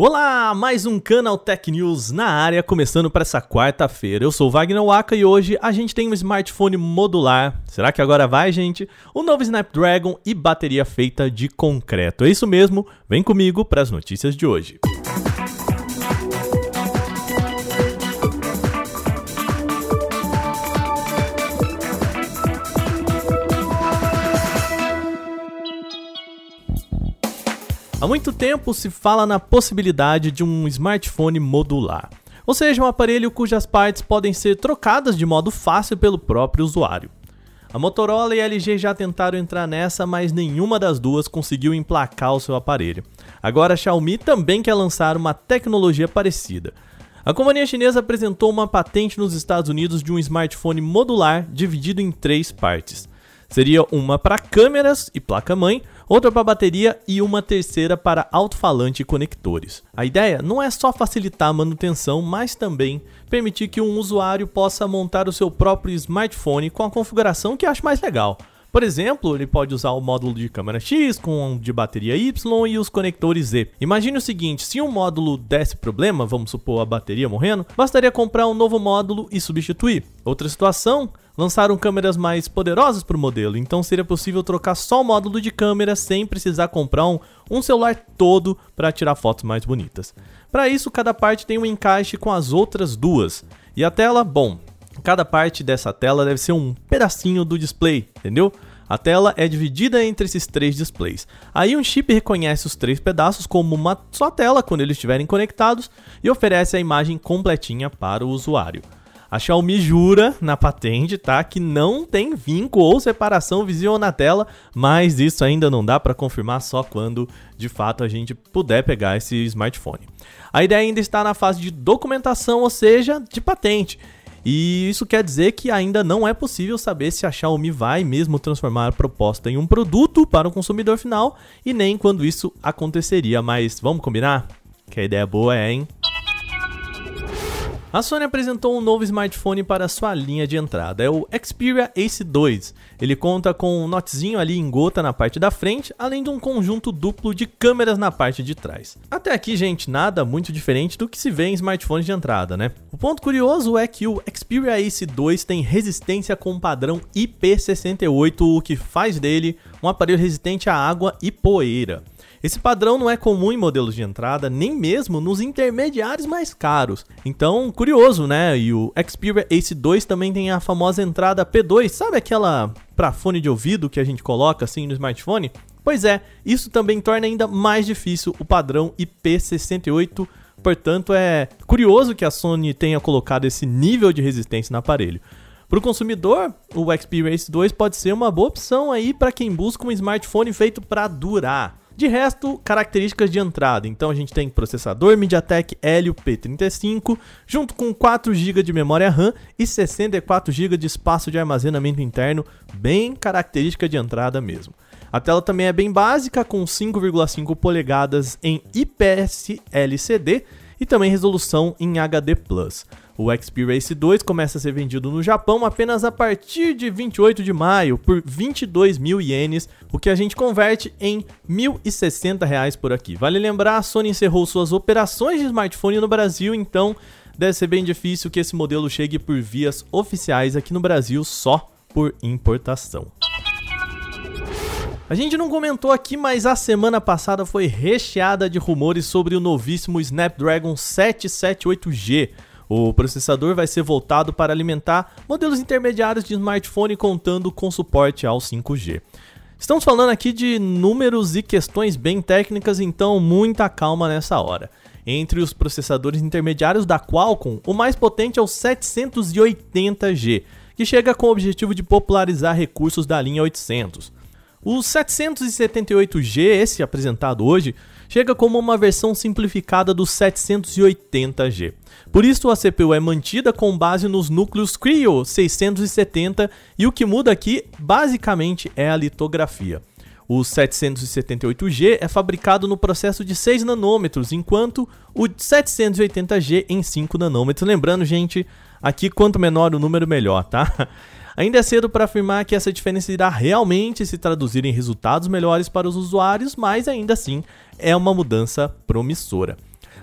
Olá, mais um Canal Tech News na área, começando para essa quarta-feira. Eu sou Wagner Waka e hoje a gente tem um smartphone modular. Será que agora vai, gente? O novo Snapdragon e bateria feita de concreto. É isso mesmo, vem comigo para as notícias de hoje. Há muito tempo se fala na possibilidade de um smartphone modular, ou seja, um aparelho cujas partes podem ser trocadas de modo fácil pelo próprio usuário. A Motorola e a LG já tentaram entrar nessa, mas nenhuma das duas conseguiu emplacar o seu aparelho. Agora a Xiaomi também quer lançar uma tecnologia parecida. A companhia chinesa apresentou uma patente nos Estados Unidos de um smartphone modular dividido em três partes. Seria uma para câmeras e placa-mãe, outra para bateria e uma terceira para alto-falante e conectores. A ideia não é só facilitar a manutenção, mas também permitir que um usuário possa montar o seu próprio smartphone com a configuração que acha mais legal. Por exemplo, ele pode usar o módulo de câmera X com um de bateria Y e os conectores Z. Imagine o seguinte: se um módulo desse problema, vamos supor a bateria morrendo, bastaria comprar um novo módulo e substituir. Outra situação, lançaram câmeras mais poderosas para o modelo, então seria possível trocar só o módulo de câmera sem precisar comprar um, um celular todo para tirar fotos mais bonitas. Para isso, cada parte tem um encaixe com as outras duas. E a tela, bom, Cada parte dessa tela deve ser um pedacinho do display, entendeu? A tela é dividida entre esses três displays. Aí um chip reconhece os três pedaços como uma só tela quando eles estiverem conectados e oferece a imagem completinha para o usuário. A Xiaomi jura na patente, tá, que não tem vinco ou separação visível na tela, mas isso ainda não dá para confirmar só quando de fato a gente puder pegar esse smartphone. A ideia ainda está na fase de documentação, ou seja, de patente. E isso quer dizer que ainda não é possível saber se a Xiaomi vai mesmo transformar a proposta em um produto para o consumidor final e nem quando isso aconteceria, mas vamos combinar? Que a ideia boa é, hein? A Sony apresentou um novo smartphone para sua linha de entrada, é o Xperia Ace 2. Ele conta com um notezinho ali em gota na parte da frente, além de um conjunto duplo de câmeras na parte de trás. Até aqui, gente, nada muito diferente do que se vê em smartphones de entrada, né? O ponto curioso é que o Xperia Ace 2 tem resistência com padrão IP68, o que faz dele um aparelho resistente à água e poeira. Esse padrão não é comum em modelos de entrada, nem mesmo nos intermediários mais caros. Então, curioso, né? E o Xperia Ace 2 também tem a famosa entrada P2, sabe aquela para fone de ouvido que a gente coloca assim no smartphone? Pois é, isso também torna ainda mais difícil o padrão IP68 Portanto, é curioso que a Sony tenha colocado esse nível de resistência no aparelho. Para o consumidor, o Xperia Ace 2 pode ser uma boa opção aí para quem busca um smartphone feito para durar. De resto, características de entrada. Então a gente tem processador MediaTek Helio P35, junto com 4 GB de memória RAM e 64 GB de espaço de armazenamento interno, bem característica de entrada mesmo. A tela também é bem básica, com 5,5 polegadas em IPS LCD e também resolução em HD+. O Xperia Ace 2 começa a ser vendido no Japão apenas a partir de 28 de maio por 22 mil ienes, o que a gente converte em 1.060 reais por aqui. Vale lembrar, a Sony encerrou suas operações de smartphone no Brasil, então deve ser bem difícil que esse modelo chegue por vias oficiais aqui no Brasil só por importação. A gente não comentou aqui, mas a semana passada foi recheada de rumores sobre o novíssimo Snapdragon 778G. O processador vai ser voltado para alimentar modelos intermediários de smartphone contando com suporte ao 5G. Estamos falando aqui de números e questões bem técnicas, então muita calma nessa hora. Entre os processadores intermediários da Qualcomm, o mais potente é o 780G, que chega com o objetivo de popularizar recursos da linha 800. O 778G, esse apresentado hoje, chega como uma versão simplificada do 780G. Por isso a CPU é mantida com base nos núcleos Creo 670 e o que muda aqui basicamente é a litografia. O 778G é fabricado no processo de 6 nanômetros, enquanto o 780G em 5 nanômetros. Lembrando, gente, aqui quanto menor o número melhor, tá? Ainda é cedo para afirmar que essa diferença irá realmente se traduzir em resultados melhores para os usuários, mas ainda assim é uma mudança promissora.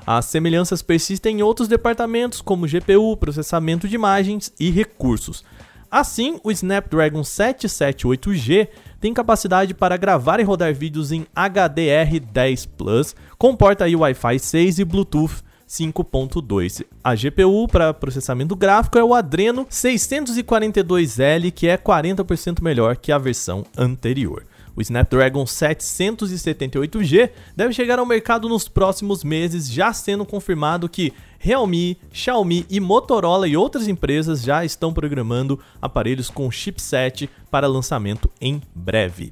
As semelhanças persistem em outros departamentos, como GPU, processamento de imagens e recursos. Assim, o Snapdragon 778G tem capacidade para gravar e rodar vídeos em HDR10 Plus, comporta Wi-Fi 6 e Bluetooth 5.2. A GPU para processamento gráfico é o Adreno 642L, que é 40% melhor que a versão anterior. O Snapdragon 778G deve chegar ao mercado nos próximos meses, já sendo confirmado que Realme, Xiaomi e Motorola e outras empresas já estão programando aparelhos com chipset para lançamento em breve.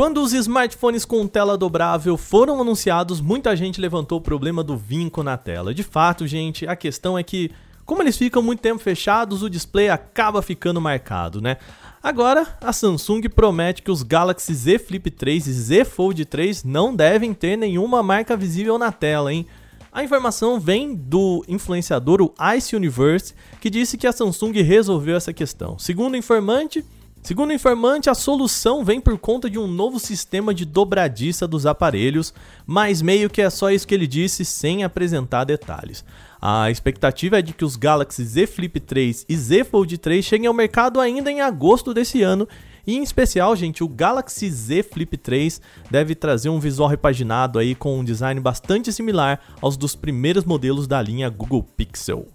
Quando os smartphones com tela dobrável foram anunciados, muita gente levantou o problema do vinco na tela. De fato, gente, a questão é que, como eles ficam muito tempo fechados, o display acaba ficando marcado, né? Agora, a Samsung promete que os Galaxy Z Flip 3 e Z Fold 3 não devem ter nenhuma marca visível na tela, hein? A informação vem do influenciador o Ice Universe, que disse que a Samsung resolveu essa questão. Segundo o informante, Segundo o informante, a solução vem por conta de um novo sistema de dobradiça dos aparelhos, mas meio que é só isso que ele disse sem apresentar detalhes. A expectativa é de que os Galaxy Z Flip 3 e Z Fold 3 cheguem ao mercado ainda em agosto desse ano. E em especial, gente, o Galaxy Z Flip 3 deve trazer um visual repaginado aí com um design bastante similar aos dos primeiros modelos da linha Google Pixel.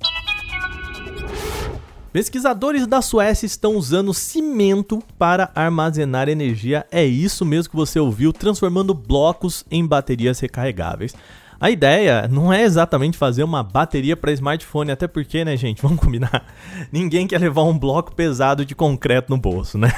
Pesquisadores da Suécia estão usando cimento para armazenar energia. É isso mesmo que você ouviu, transformando blocos em baterias recarregáveis. A ideia não é exatamente fazer uma bateria para smartphone, até porque, né, gente, vamos combinar. Ninguém quer levar um bloco pesado de concreto no bolso, né?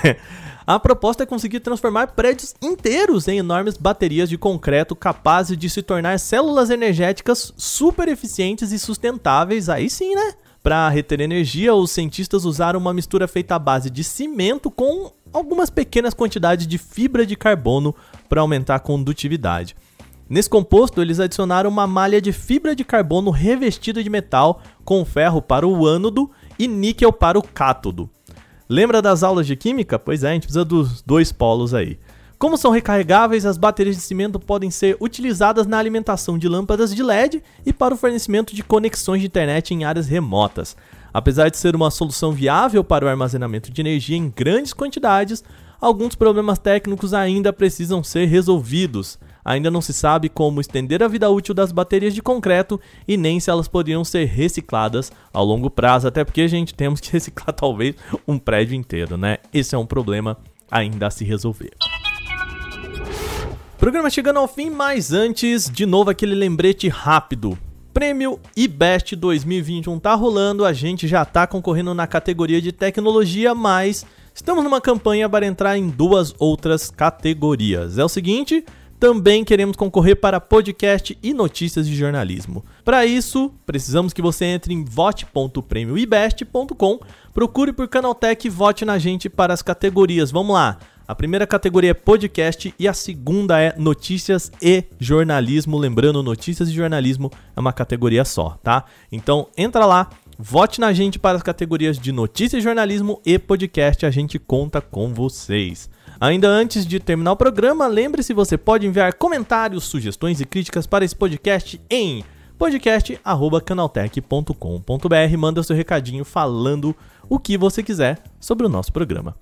A proposta é conseguir transformar prédios inteiros em enormes baterias de concreto capazes de se tornar células energéticas super eficientes e sustentáveis. Aí sim, né? Para reter energia, os cientistas usaram uma mistura feita à base de cimento com algumas pequenas quantidades de fibra de carbono para aumentar a condutividade. Nesse composto, eles adicionaram uma malha de fibra de carbono revestida de metal com ferro para o ânodo e níquel para o cátodo. Lembra das aulas de química? Pois é, a gente precisa dos dois polos aí. Como são recarregáveis, as baterias de cimento podem ser utilizadas na alimentação de lâmpadas de LED e para o fornecimento de conexões de internet em áreas remotas. Apesar de ser uma solução viável para o armazenamento de energia em grandes quantidades, alguns problemas técnicos ainda precisam ser resolvidos. Ainda não se sabe como estender a vida útil das baterias de concreto e nem se elas poderiam ser recicladas ao longo prazo, até porque, gente, temos que reciclar talvez um prédio inteiro, né? Esse é um problema ainda a se resolver. Programa chegando ao fim, mas antes, de novo aquele lembrete rápido. Prêmio IBEST 2021 tá rolando, a gente já tá concorrendo na categoria de tecnologia, mas estamos numa campanha para entrar em duas outras categorias. É o seguinte, também queremos concorrer para podcast e notícias de jornalismo. Para isso, precisamos que você entre em vote.premioibest.com, procure por Canaltech e vote na gente para as categorias. Vamos lá! A primeira categoria é podcast e a segunda é notícias e jornalismo. Lembrando, notícias e jornalismo é uma categoria só, tá? Então entra lá, vote na gente para as categorias de notícias e jornalismo e podcast. A gente conta com vocês. Ainda antes de terminar o programa, lembre-se você pode enviar comentários, sugestões e críticas para esse podcast em podcast@canaltech.com.br. Manda seu recadinho falando o que você quiser sobre o nosso programa.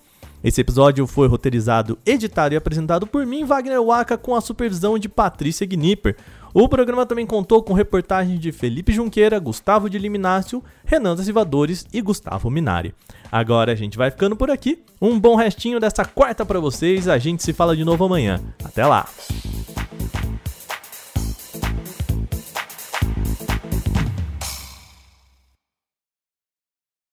Esse episódio foi roteirizado, editado e apresentado por mim, Wagner Waka, com a supervisão de Patrícia Gnipper. O programa também contou com reportagens de Felipe Junqueira, Gustavo de Liminácio, Renan Silvadores e Gustavo Minari. Agora a gente vai ficando por aqui. Um bom restinho dessa quarta para vocês. A gente se fala de novo amanhã. Até lá!